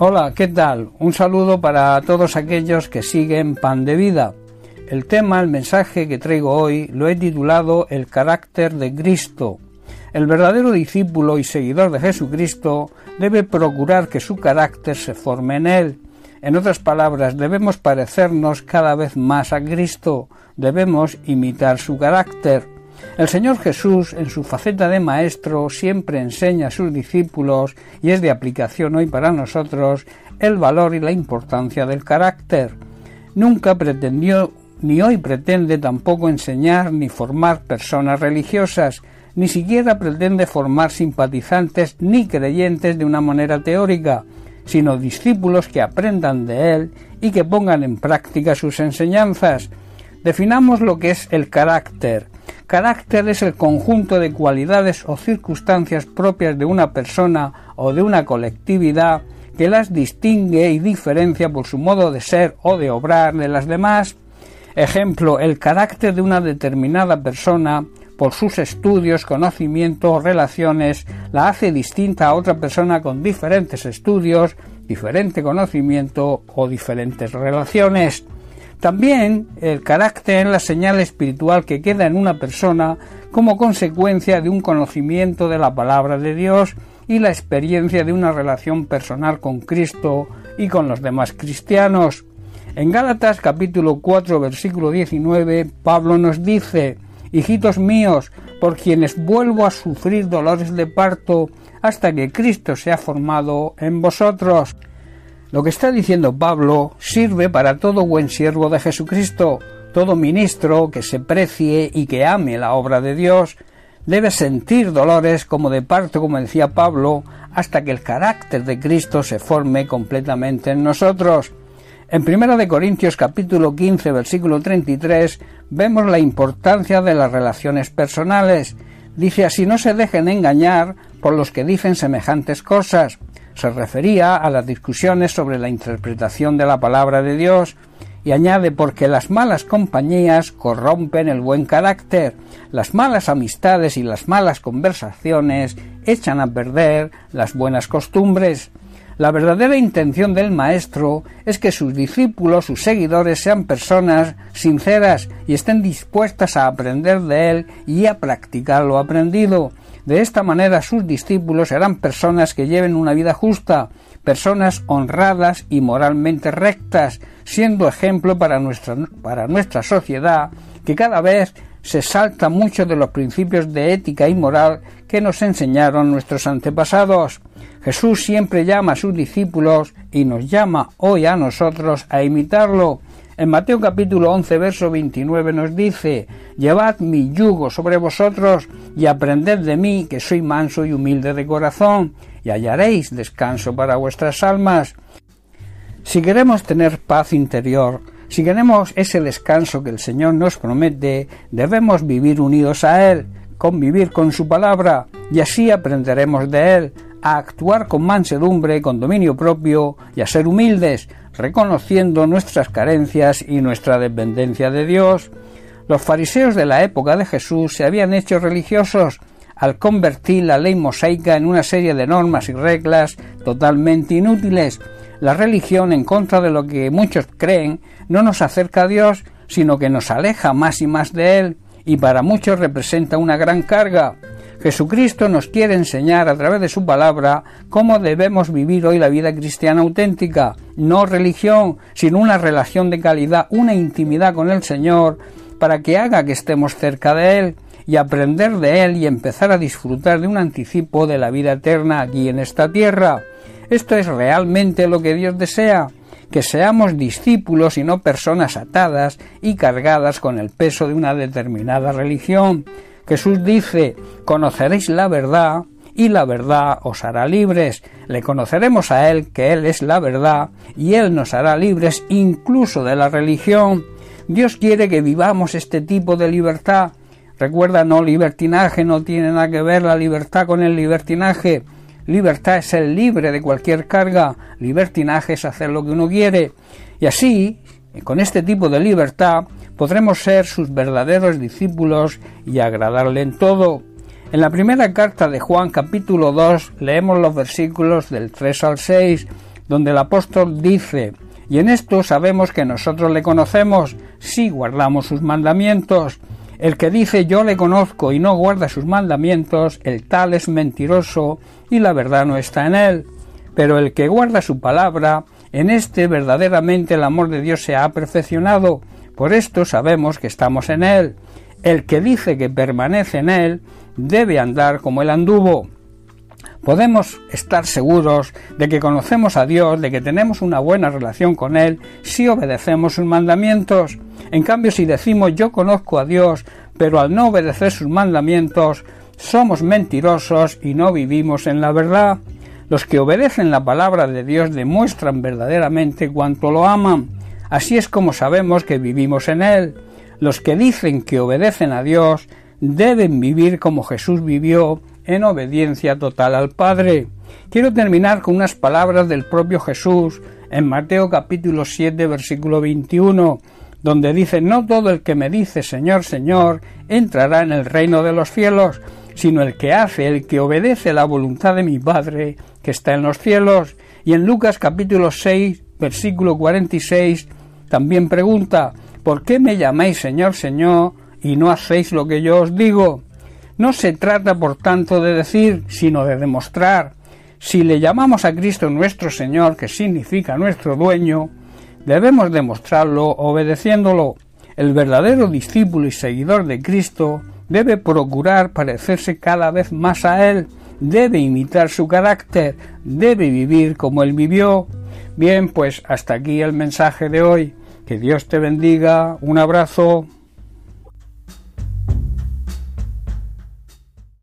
Hola, ¿qué tal? Un saludo para todos aquellos que siguen Pan de Vida. El tema, el mensaje que traigo hoy, lo he titulado El carácter de Cristo. El verdadero discípulo y seguidor de Jesucristo debe procurar que su carácter se forme en él. En otras palabras, debemos parecernos cada vez más a Cristo, debemos imitar su carácter. El Señor Jesús, en su faceta de Maestro, siempre enseña a sus discípulos, y es de aplicación hoy para nosotros, el valor y la importancia del carácter. Nunca pretendió, ni hoy pretende tampoco enseñar ni formar personas religiosas, ni siquiera pretende formar simpatizantes ni creyentes de una manera teórica, sino discípulos que aprendan de él y que pongan en práctica sus enseñanzas. Definamos lo que es el carácter. Carácter es el conjunto de cualidades o circunstancias propias de una persona o de una colectividad que las distingue y diferencia por su modo de ser o de obrar de las demás. Ejemplo, el carácter de una determinada persona por sus estudios, conocimientos relaciones la hace distinta a otra persona con diferentes estudios, diferente conocimiento o diferentes relaciones. También el carácter es la señal espiritual que queda en una persona como consecuencia de un conocimiento de la palabra de Dios y la experiencia de una relación personal con Cristo y con los demás cristianos. En Gálatas capítulo 4 versículo 19 Pablo nos dice Hijitos míos, por quienes vuelvo a sufrir dolores de parto hasta que Cristo sea formado en vosotros. Lo que está diciendo Pablo sirve para todo buen siervo de Jesucristo, todo ministro que se precie y que ame la obra de Dios, debe sentir dolores como de parto, como decía Pablo, hasta que el carácter de Cristo se forme completamente en nosotros. En 1 Corintios capítulo 15 versículo 33 vemos la importancia de las relaciones personales. Dice así no se dejen engañar por los que dicen semejantes cosas, se refería a las discusiones sobre la interpretación de la palabra de Dios y añade porque las malas compañías corrompen el buen carácter, las malas amistades y las malas conversaciones echan a perder las buenas costumbres. La verdadera intención del Maestro es que sus discípulos, sus seguidores, sean personas sinceras y estén dispuestas a aprender de él y a practicar lo aprendido. De esta manera sus discípulos serán personas que lleven una vida justa, personas honradas y moralmente rectas, siendo ejemplo para nuestra, para nuestra sociedad que cada vez se salta mucho de los principios de ética y moral que nos enseñaron nuestros antepasados. Jesús siempre llama a sus discípulos y nos llama hoy a nosotros a imitarlo. En Mateo capítulo 11, verso 29 nos dice, Llevad mi yugo sobre vosotros y aprended de mí, que soy manso y humilde de corazón, y hallaréis descanso para vuestras almas. Si queremos tener paz interior, si queremos ese descanso que el Señor nos promete, debemos vivir unidos a Él, convivir con su palabra, y así aprenderemos de Él, a actuar con mansedumbre, con dominio propio y a ser humildes, reconociendo nuestras carencias y nuestra dependencia de Dios. Los fariseos de la época de Jesús se habían hecho religiosos al convertir la ley mosaica en una serie de normas y reglas totalmente inútiles. La religión, en contra de lo que muchos creen, no nos acerca a Dios, sino que nos aleja más y más de Él, y para muchos representa una gran carga. Jesucristo nos quiere enseñar a través de su palabra cómo debemos vivir hoy la vida cristiana auténtica, no religión, sino una relación de calidad, una intimidad con el Señor, para que haga que estemos cerca de Él y aprender de Él y empezar a disfrutar de un anticipo de la vida eterna aquí en esta tierra. Esto es realmente lo que Dios desea, que seamos discípulos y no personas atadas y cargadas con el peso de una determinada religión, Jesús dice, conoceréis la verdad y la verdad os hará libres. Le conoceremos a Él, que Él es la verdad, y Él nos hará libres incluso de la religión. Dios quiere que vivamos este tipo de libertad. Recuerda, no libertinaje, no tiene nada que ver la libertad con el libertinaje. Libertad es ser libre de cualquier carga, libertinaje es hacer lo que uno quiere. Y así, con este tipo de libertad, podremos ser sus verdaderos discípulos y agradarle en todo. En la primera carta de Juan capítulo 2 leemos los versículos del 3 al 6, donde el apóstol dice, y en esto sabemos que nosotros le conocemos si guardamos sus mandamientos. El que dice yo le conozco y no guarda sus mandamientos, el tal es mentiroso y la verdad no está en él. Pero el que guarda su palabra, en este verdaderamente el amor de Dios se ha perfeccionado. Por esto sabemos que estamos en él. El que dice que permanece en él debe andar como él anduvo. Podemos estar seguros de que conocemos a Dios, de que tenemos una buena relación con Él, si obedecemos sus mandamientos. En cambio, si decimos yo conozco a Dios, pero al no obedecer sus mandamientos, somos mentirosos y no vivimos en la verdad. Los que obedecen la palabra de Dios demuestran verdaderamente cuánto lo aman. Así es como sabemos que vivimos en Él. Los que dicen que obedecen a Dios deben vivir como Jesús vivió en obediencia total al Padre. Quiero terminar con unas palabras del propio Jesús en Mateo capítulo 7 versículo 21, donde dice, No todo el que me dice Señor, Señor, entrará en el reino de los cielos, sino el que hace, el que obedece la voluntad de mi Padre que está en los cielos. Y en Lucas capítulo 6 versículo 46 también pregunta, ¿por qué me llamáis Señor, Señor, y no hacéis lo que yo os digo? No se trata, por tanto, de decir, sino de demostrar. Si le llamamos a Cristo nuestro Señor, que significa nuestro dueño, debemos demostrarlo obedeciéndolo. El verdadero discípulo y seguidor de Cristo debe procurar parecerse cada vez más a Él, debe imitar su carácter, debe vivir como Él vivió. Bien, pues hasta aquí el mensaje de hoy. Que Dios te bendiga. Un abrazo.